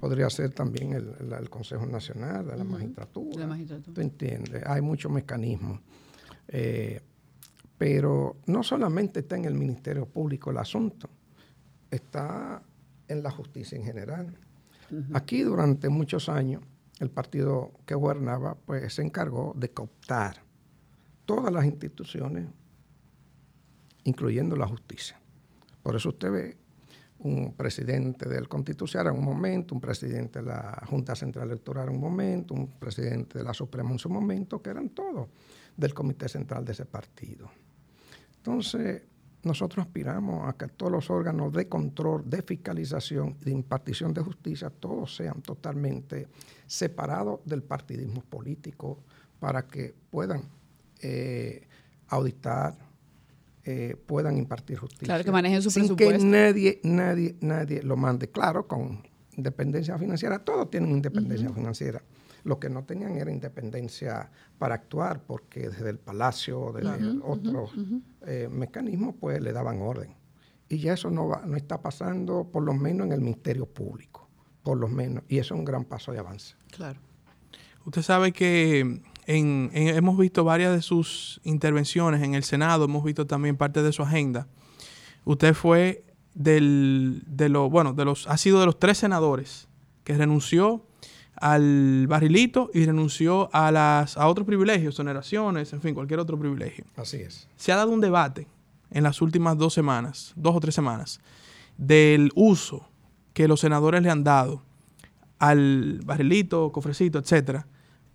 Speaker 3: podría ser también el, el- el Consejo Nacional de la Magistratura.
Speaker 2: La magistratura.
Speaker 3: ¿Tú entiendes? Hay muchos mecanismos. Eh, pero no solamente está en el Ministerio Público el asunto, está en la justicia en general. Aquí durante muchos años el partido que gobernaba pues se encargó de cooptar todas las instituciones, incluyendo la justicia. Por eso usted ve un presidente del Constitucional en un momento, un presidente de la Junta Central Electoral en un momento, un presidente de la Suprema en su momento, que eran todos del Comité Central de ese partido. Entonces, nosotros aspiramos a que todos los órganos de control, de fiscalización de impartición de justicia, todos sean totalmente separados del partidismo político para que puedan eh, auditar, eh, puedan impartir justicia.
Speaker 2: Claro, que manejen su
Speaker 3: sin
Speaker 2: presupuesto.
Speaker 3: que nadie, nadie, nadie lo mande. Claro, con independencia financiera, todos tienen independencia financiera. Lo que no tenían era independencia para actuar, porque desde el palacio, desde otros eh, mecanismos, pues le daban orden. Y ya eso no, va, no está pasando, por lo menos en el Ministerio Público, por lo menos. Y eso es un gran paso de avance.
Speaker 2: Claro.
Speaker 1: Usted sabe que hemos visto varias de sus intervenciones en el Senado, hemos visto también parte de su agenda. Usted fue del, de lo, bueno, de los, ha sido de los tres senadores que renunció al barrilito y renunció a las a otros privilegios, exoneraciones, en fin, cualquier otro privilegio.
Speaker 3: Así es.
Speaker 1: Se ha dado un debate en las últimas dos semanas, dos o tres semanas, del uso que los senadores le han dado al barrilito, cofrecito, etcétera,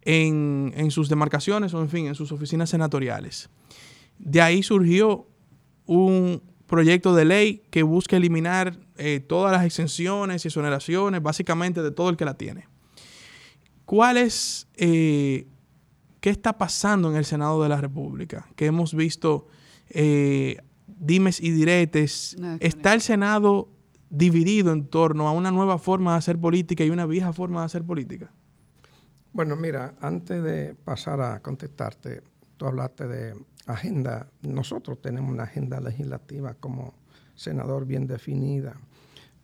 Speaker 1: en, en sus demarcaciones o en fin, en sus oficinas senatoriales. De ahí surgió un proyecto de ley que busca eliminar eh, todas las exenciones y exoneraciones, básicamente de todo el que la tiene. ¿Cuál es, eh, qué está pasando en el Senado de la República? Que hemos visto eh, dimes y diretes. ¿Está el Senado dividido en torno a una nueva forma de hacer política y una vieja forma de hacer política?
Speaker 3: Bueno, mira, antes de pasar a contestarte, tú hablaste de agenda. Nosotros tenemos una agenda legislativa como senador bien definida,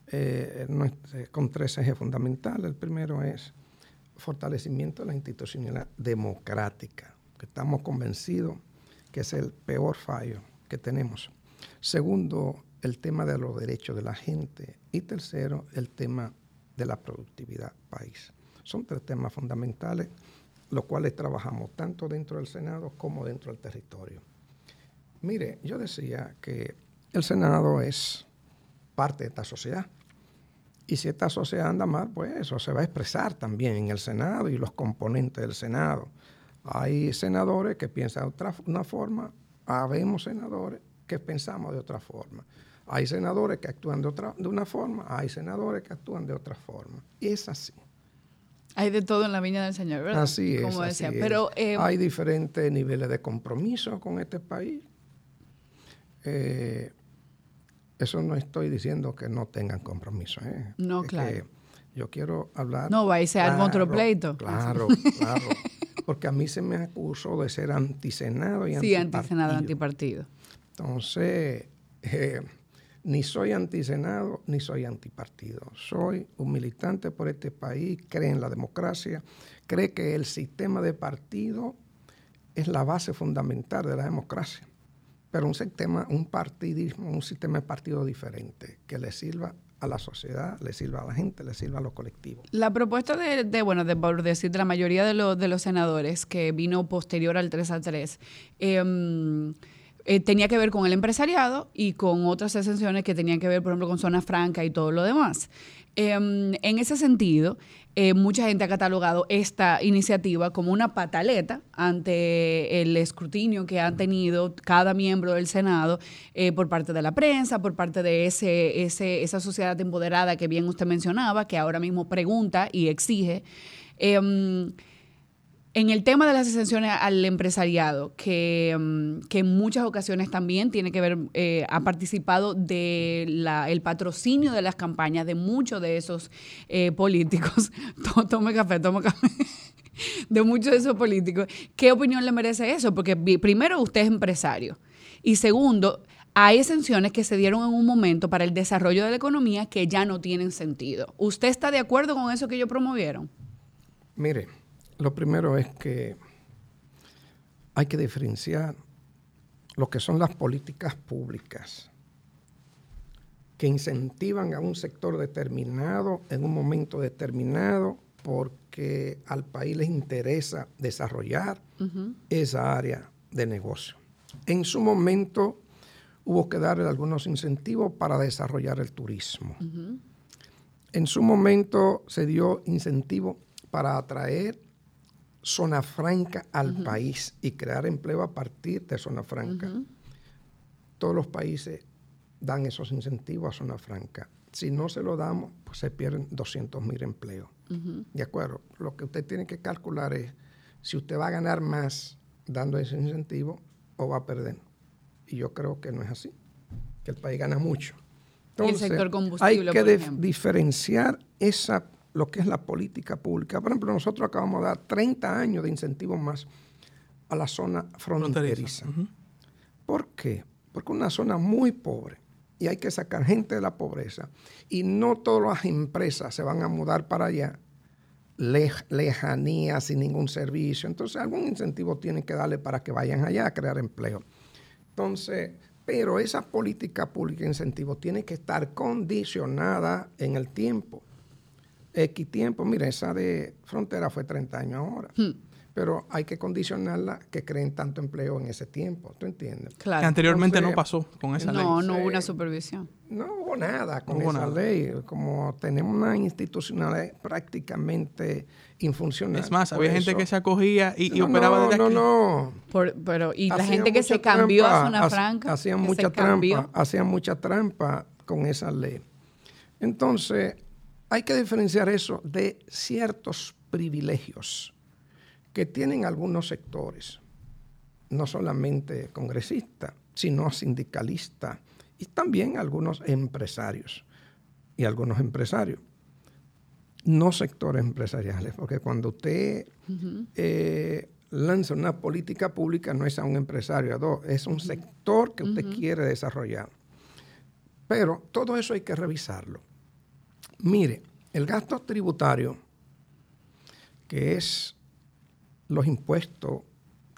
Speaker 3: eh, eh, con tres ejes fundamentales. El primero es fortalecimiento de la institucionalidad democrática, que estamos convencidos que es el peor fallo que tenemos. Segundo, el tema de los derechos de la gente. Y tercero, el tema de la productividad país. Son tres temas fundamentales, los cuales trabajamos tanto dentro del Senado como dentro del territorio. Mire, yo decía que el Senado es parte de esta sociedad. Y si esta sociedad anda mal, pues eso se va a expresar también en el Senado y los componentes del Senado. Hay senadores que piensan de otra, una forma, habemos senadores que pensamos de otra forma. Hay senadores que actúan de, otra, de una forma, hay senadores que actúan de otra forma. Y es así.
Speaker 2: Hay de todo en la viña del Señor, ¿verdad?
Speaker 3: Así es. Como decía. Pero, eh, Hay diferentes niveles de compromiso con este país. Eh, eso no estoy diciendo que no tengan compromiso. ¿eh?
Speaker 2: No, claro.
Speaker 3: Yo quiero hablar.
Speaker 2: No, va a ser algún otro pleito.
Speaker 3: Claro, claro. Porque a mí se me acusó de ser antisenado y
Speaker 2: sí, antisenado, antipartido.
Speaker 3: Entonces, ni soy antisenado ni soy antipartido. Soy un militante por este país, cree en la democracia, cree que el sistema de partido es la base fundamental de la democracia, pero un sistema, un partidismo, un sistema de partido diferente que le sirva a la sociedad, le sirva a la gente, le sirva a los colectivos.
Speaker 2: La propuesta de, bueno, de, por decir, de la mayoría de, los senadores que vino posterior al 3 a 3, eh, tenía que ver con el empresariado y con otras exenciones que tenían que ver, por ejemplo, con zona franca y todo lo demás. Em, en ese sentido, eh, mucha gente ha catalogado esta iniciativa como una pataleta ante el escrutinio que han tenido cada miembro del Senado eh, por parte de la prensa, por parte de ese, esa sociedad empoderada que bien usted mencionaba, que ahora mismo pregunta y exige. Em, en el tema de las exenciones al empresariado, que, mm, en muchas ocasiones también tiene que ver, eh, ha participado del patrocinio de las campañas de muchos de esos eh, políticos. tome café, tome café. de muchos de esos políticos. ¿Qué opinión le merece eso? Porque primero usted es empresario y segundo, hay exenciones que se dieron en un momento para el desarrollo de la economía que ya no tienen sentido. ¿Usted está de acuerdo con eso que ellos promovieron?
Speaker 3: Mire, lo primero es que hay que diferenciar lo que son las políticas públicas que incentivan a un sector determinado en un momento determinado porque al país les interesa desarrollar esa área de negocio. En su momento hubo que darle algunos incentivos para desarrollar el turismo. En su momento se dio incentivo para atraer zona franca al país y crear empleo a partir de zona franca. Todos los países dan esos incentivos a zona franca. Si no se lo damos, pues se pierden 200 mil empleos. ¿De acuerdo? Lo que usted tiene que calcular es si usted va a ganar más dando ese incentivo o va a perder. Y yo creo que no es así, que el país gana mucho.
Speaker 2: el sector combustible,
Speaker 3: hay que diferenciar esa lo que es la política pública. Por ejemplo, nosotros acabamos de dar 30 años de incentivos más a la zona fronteriza. ¿Por qué? Porque es una zona muy pobre y hay que sacar gente de la pobreza. Y no todas las empresas se van a mudar para allá, lejanía, sin ningún servicio. Entonces, algún incentivo tienen que darle para que vayan allá a crear empleo. Entonces, pero esa política pública de incentivos tiene que estar condicionada en el tiempo. X tiempo, mira, esa de frontera fue 30 años ahora. Hmm pero hay que condicionarla que creen tanto empleo en ese tiempo, ¿tú entiendes?
Speaker 1: Claro. Que anteriormente no pasó con esa ley.
Speaker 2: No, no hubo una supervisión.
Speaker 3: No hubo nada con esa ley. Como tenemos una institucionalidad prácticamente infuncional.
Speaker 1: Es más, había gente que se acogía y, operaba desde
Speaker 3: aquí. No,
Speaker 2: no, pero y la gente que se cambió a zona franca.
Speaker 3: Hacían mucha trampa, hacían mucha trampa con esa ley. Entonces, hay que diferenciar eso de ciertos privilegios que tienen algunos sectores, no solamente congresistas, sino sindicalistas y también algunos empresarios y algunos empresarios. No sectores empresariales, porque cuando usted eh, lanza una política pública no es a un empresario, a dos, es un sector que usted quiere desarrollar. Pero todo eso hay que revisarlo. Mire, el gasto tributario, que es los impuestos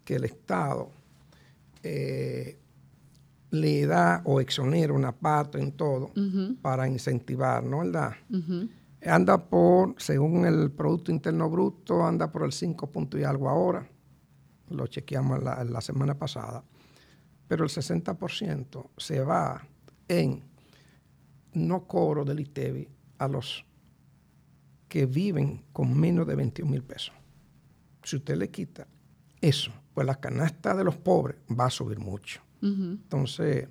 Speaker 3: que el Estado eh, le da o exonera una parte en todo para incentivar, ¿no verdad? Anda por, según el Producto Interno Bruto, anda por el 5 punto y algo ahora. Lo chequeamos la, la semana pasada. Pero el 60% se va en no cobro del ITEVI a los que viven con menos de 21 mil pesos si usted le quita eso, pues la canasta de los pobres va a subir mucho. Entonces,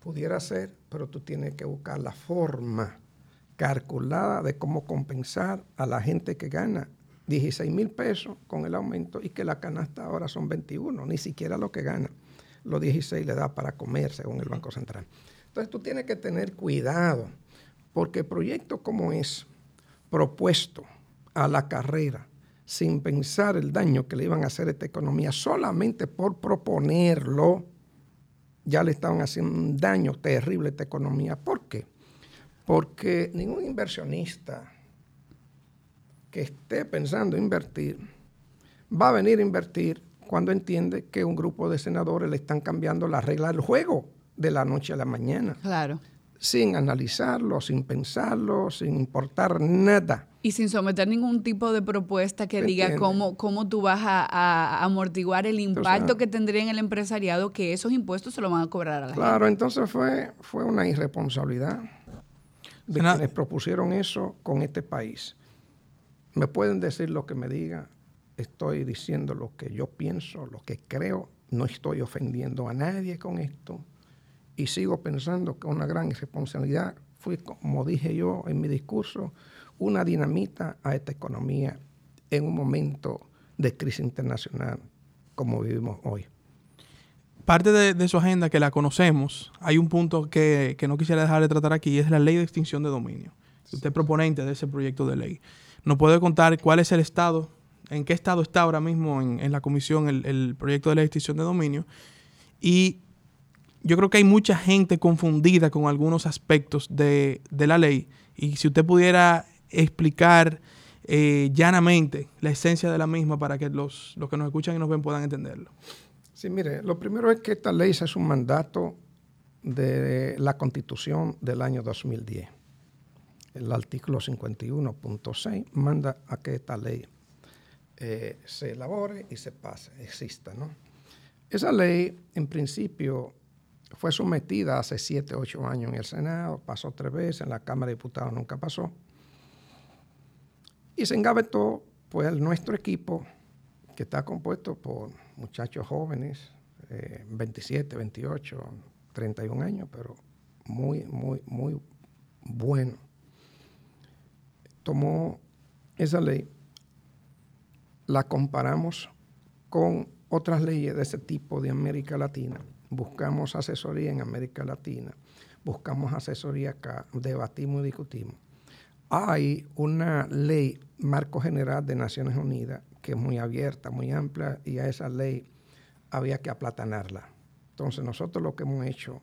Speaker 3: pudiera ser, pero tú tienes que buscar la forma calculada de cómo compensar a la gente que gana 16 mil pesos con el aumento y que la canasta ahora son 21, ni siquiera lo que gana. Los 16 le da para comer, según el Banco Central. Entonces tú tienes que tener cuidado, porque proyectos como es propuesto a la carrera sin pensar el daño que le iban a hacer a esta economía, solamente por proponerlo, ya le estaban haciendo un daño terrible a esta economía. ¿Por qué? Porque ningún inversionista que esté pensando invertir va a venir a invertir cuando entiende que un grupo de senadores le están cambiando la regla del juego de la noche a la mañana.
Speaker 2: Claro.
Speaker 3: Sin analizarlo, sin pensarlo, sin importar nada.
Speaker 2: Y sin someter ningún tipo de propuesta que diga cómo, cómo tú vas a, amortiguar el impacto que tendría en el empresariado que esos impuestos se lo van a cobrar a la
Speaker 3: gente. Claro, entonces fue, fue una irresponsabilidad de quienes propusieron eso con este país. Me pueden decir lo que me digan, estoy diciendo lo que yo pienso, lo que creo, no estoy ofendiendo a nadie con esto y sigo pensando que una gran irresponsabilidad fue, como dije yo en mi discurso, una dinamita a esta economía en un momento de crisis internacional como vivimos hoy.
Speaker 1: Parte de, su agenda que la conocemos, hay un punto que, no quisiera dejar de tratar aquí, es la ley de extinción de dominio. Usted es proponente de ese proyecto de ley. ¿Nos puede contar cuál es el estado, en qué estado está ahora mismo en, la comisión el, proyecto de ley de extinción de dominio? Y yo creo que hay mucha gente confundida con algunos aspectos de, de la ley. Y si usted pudiera explicar eh, llanamente la esencia de la misma para que los, los que nos escuchan y nos ven puedan entenderlo.
Speaker 3: Sí, mire, lo primero es que esta ley es un mandato de la Constitución del año 2010. El artículo 51.6 manda a que esta ley eh, se elabore y se pase, exista. ¿no? Esa ley, en principio, fue sometida hace 7, 8 años en el Senado, pasó tres veces, en la Cámara de Diputados nunca pasó. Y se engavetó pues nuestro equipo, que está compuesto por muchachos jóvenes, 27, 28, 31 años, pero muy, muy, muy bueno. Tomó esa ley, la comparamos con otras leyes de ese tipo de América Latina. Buscamos asesoría en América Latina, buscamos asesoría acá, debatimos y discutimos hay una ley marco general de Naciones Unidas que es muy abierta, muy amplia, y a esa ley había que aplatanarla. Entonces nosotros lo que hemos hecho,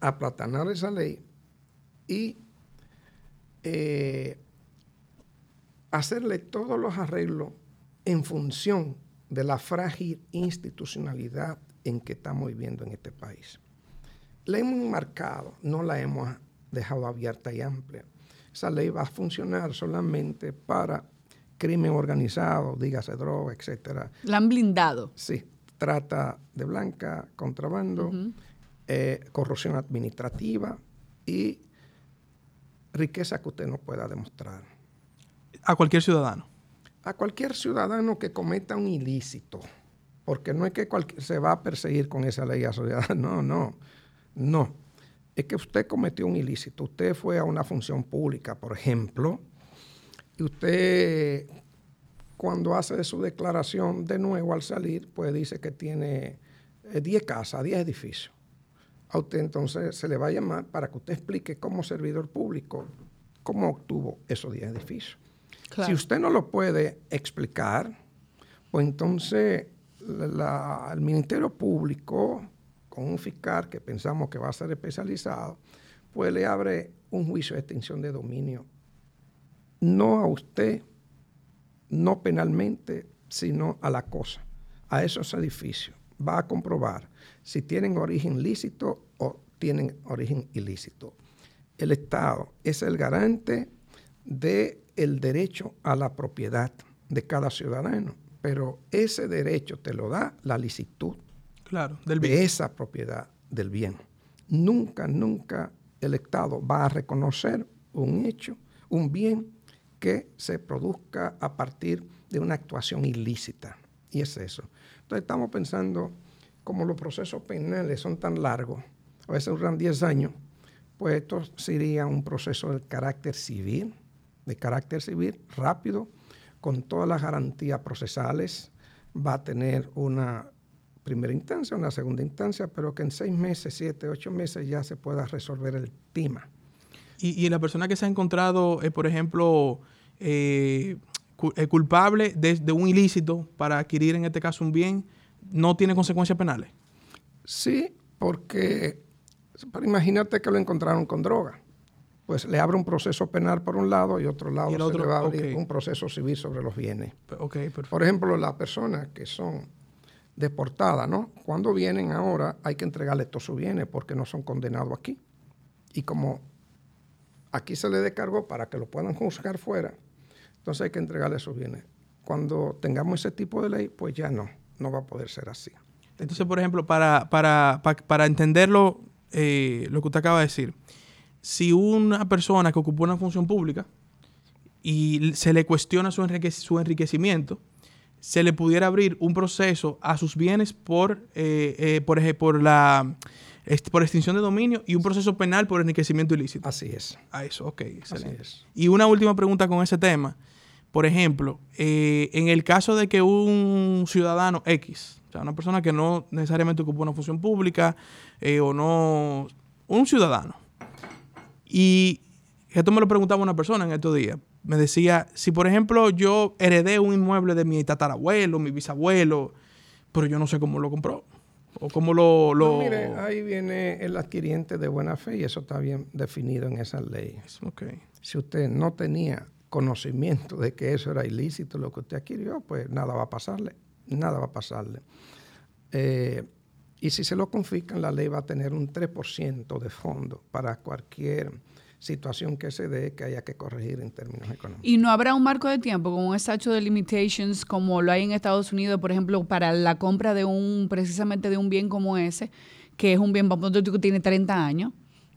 Speaker 3: aplatanar esa ley y eh, hacerle todos los arreglos en función de la frágil institucionalidad en que estamos viviendo en este país. La hemos marcado, no la hemos dejado abierta y amplia. Esa ley va a funcionar solamente para crimen organizado, dígase droga, etcétera.
Speaker 2: La han blindado.
Speaker 3: Sí, trata de blanca, contrabando, eh, corrupción administrativa y riqueza que usted no pueda demostrar.
Speaker 1: A cualquier ciudadano.
Speaker 3: A cualquier ciudadano que cometa un ilícito, porque no es que se va a perseguir con esa ley a ciudadano, no, no, no. Es que usted cometió un ilícito, usted fue a una función pública, por ejemplo, y usted cuando hace su declaración de nuevo al salir, pues dice que tiene 10 eh, casas, 10 edificios. A usted entonces se le va a llamar para que usted explique como servidor público cómo obtuvo esos 10 edificios. Si usted no lo puede explicar, pues entonces el Ministerio Público, con un fiscal que pensamos que va a ser especializado, pues le abre un juicio de extinción de dominio no a usted, no penalmente, sino a la cosa, a esos edificios. Va a comprobar si tienen origen lícito o tienen origen ilícito. El Estado es el garante del el derecho a la propiedad de cada ciudadano, pero ese derecho te lo da la licitud
Speaker 1: claro,
Speaker 3: de esa propiedad del bien. Nunca, nunca el Estado va a reconocer un hecho, un bien que se produzca a partir de una actuación ilícita. Y es eso. Entonces estamos pensando, como los procesos penales son tan largos, a veces duran 10 años, pues esto sería un proceso de carácter civil, de carácter civil rápido, con todas las garantías procesales, va a tener una primera instancia, una segunda instancia, pero que en seis meses, siete, ocho meses ya se pueda resolver el tema.
Speaker 1: Y, la persona que se ha encontrado, eh, por ejemplo, eh, eh, culpable de, un ilícito para adquirir en este caso un bien, no tiene consecuencias penales.
Speaker 3: Sí, porque imagínate que lo encontraron con droga. Pues le abre un proceso penal por un lado y otro lado se le va a abrir un proceso civil sobre los bienes. por ejemplo, las personas que son deportadas, ¿no? Cuando vienen ahora hay que entregarle todos sus bienes porque no son condenados aquí. Y como aquí se le descargó para que lo puedan juzgar fuera, entonces hay que entregarle esos bienes. Cuando tengamos ese tipo de ley, pues ya no, no va a poder ser así.
Speaker 1: Entonces, por ejemplo, para, para, para, entenderlo, eh, lo que usted acaba de decir, si una persona que ocupó una función pública y se le cuestiona su, su enriquecimiento, se le pudiera abrir un proceso a sus bienes por, eh, eh, por, por la por extinción de dominio y un proceso penal por enriquecimiento ilícito.
Speaker 3: Así es.
Speaker 1: A eso, ok, excelente. Y una última pregunta con ese tema. Por ejemplo, eh, en el caso de que un ciudadano X, o sea, una persona que no necesariamente ocupa una función pública eh, o no, un ciudadano, y esto me lo preguntaba una persona en estos días, me decía, si por ejemplo yo heredé un inmueble de mi tatarabuelo, mi bisabuelo, pero yo no sé cómo lo compró. ¿O cómo lo...? lo...
Speaker 3: mire, ahí viene el adquiriente de buena fe y eso está bien definido en esa ley.
Speaker 1: Okay.
Speaker 3: Si usted no tenía conocimiento de que eso era ilícito, lo que usted adquirió, pues nada va a pasarle, nada va a pasarle. Eh, y si se lo confiscan, la ley va a tener un 3% de fondo para cualquier situación que se dé que haya que corregir en términos económicos.
Speaker 2: ¿Y no habrá un marco de tiempo con un estacho de limitations como lo hay en Estados Unidos, por ejemplo, para la compra de un, precisamente de un bien como ese, que es un bien, vamos que tiene 30 años?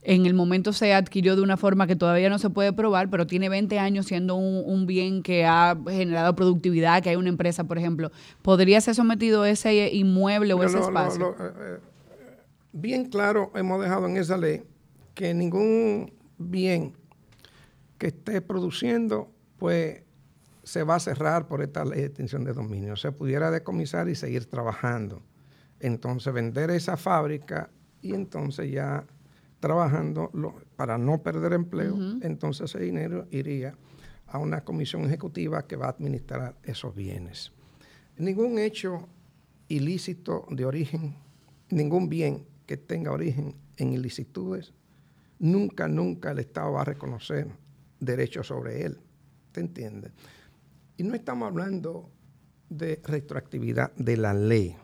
Speaker 2: En el momento se adquirió de una forma que todavía no se puede probar, pero tiene 20 años siendo un, bien que ha generado productividad, que hay una empresa, por ejemplo. ¿Podría ser sometido ese inmueble o ese espacio? Eh, eh,
Speaker 3: bien claro hemos dejado en esa ley que ningún bien que esté produciendo, pues se va a cerrar por esta ley de extinción de dominio. Se pudiera decomisar y seguir trabajando. Entonces vender esa fábrica y entonces ya trabajando para no perder empleo, entonces ese dinero iría a una comisión ejecutiva que va a administrar esos bienes. Ningún hecho ilícito de origen, ningún bien que tenga origen en ilicitudes, nunca, nunca el Estado va a reconocer derechos sobre él. ¿Te entiendes? Y no estamos hablando de retroactividad de la ley,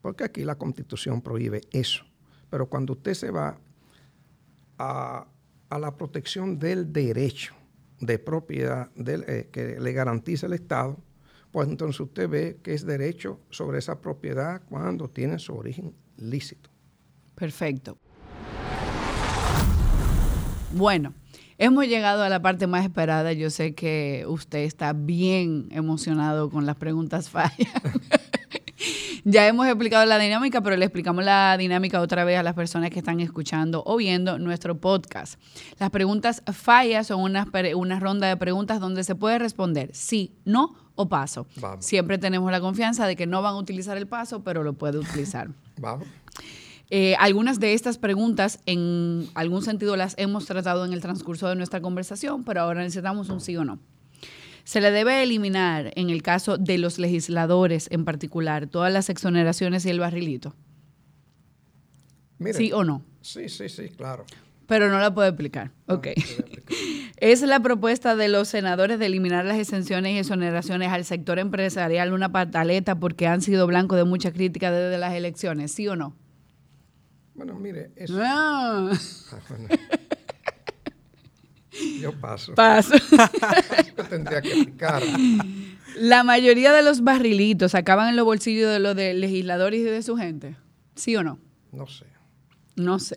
Speaker 3: porque aquí la Constitución prohíbe eso. Pero cuando usted se va a, la protección del derecho de propiedad eh, que le garantiza el Estado, pues entonces usted ve que es derecho sobre esa propiedad cuando tiene su origen lícito.
Speaker 2: Perfecto. Bueno, hemos llegado a la parte más esperada. Yo sé que usted está bien emocionado con las preguntas fallas. ya hemos explicado la dinámica, pero le explicamos la dinámica otra vez a las personas que están escuchando o viendo nuestro podcast. Las preguntas fallas son una, una ronda de preguntas donde se puede responder sí, no o paso. Siempre tenemos la confianza de que no van a utilizar el paso, pero lo puede utilizar.
Speaker 3: Vamos.
Speaker 2: Eh, algunas de estas preguntas, en algún sentido, las hemos tratado en el transcurso de nuestra conversación, pero ahora necesitamos un sí o no. Se le debe eliminar, en el caso de los legisladores en particular, todas las exoneraciones y el barrilito. ¿Sí o no?
Speaker 3: Sí, sí, sí, claro.
Speaker 2: Pero no la puedo explicar. ok. es la propuesta de los senadores de eliminar las exenciones y exoneraciones al sector empresarial una pataleta porque han sido blanco de mucha crítica desde las elecciones, ¿sí o no?
Speaker 3: Bueno, mire, eso... Ah. Ah, Yo paso.
Speaker 2: Paso.
Speaker 3: Yo tendría que explicar.
Speaker 2: La mayoría de los barrilitos acaban en los bolsillos de los de legisladores y de su gente. ¿Sí o no?
Speaker 3: No sé.
Speaker 2: No sé.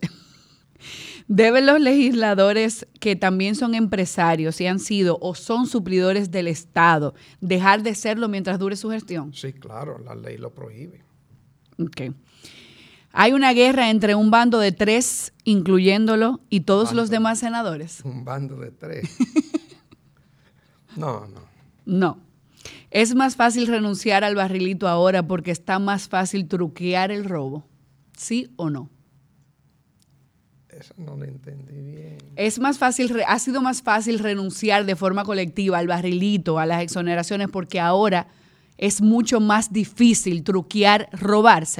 Speaker 2: ¿Deben los legisladores que también son empresarios y han sido o son suplidores del Estado dejar de serlo mientras dure su gestión?
Speaker 3: Sí, claro, la ley lo prohíbe.
Speaker 2: Ok. Hay una guerra entre un bando de tres, incluyéndolo, y todos los demás senadores.
Speaker 3: Un bando de tres. no, no.
Speaker 2: No. Es más fácil renunciar al barrilito ahora porque está más fácil truquear el robo. ¿Sí o no?
Speaker 3: Eso no lo entendí bien.
Speaker 2: Es más fácil, ha sido más fácil renunciar de forma colectiva al barrilito, a las exoneraciones, porque ahora es mucho más difícil truquear, robarse.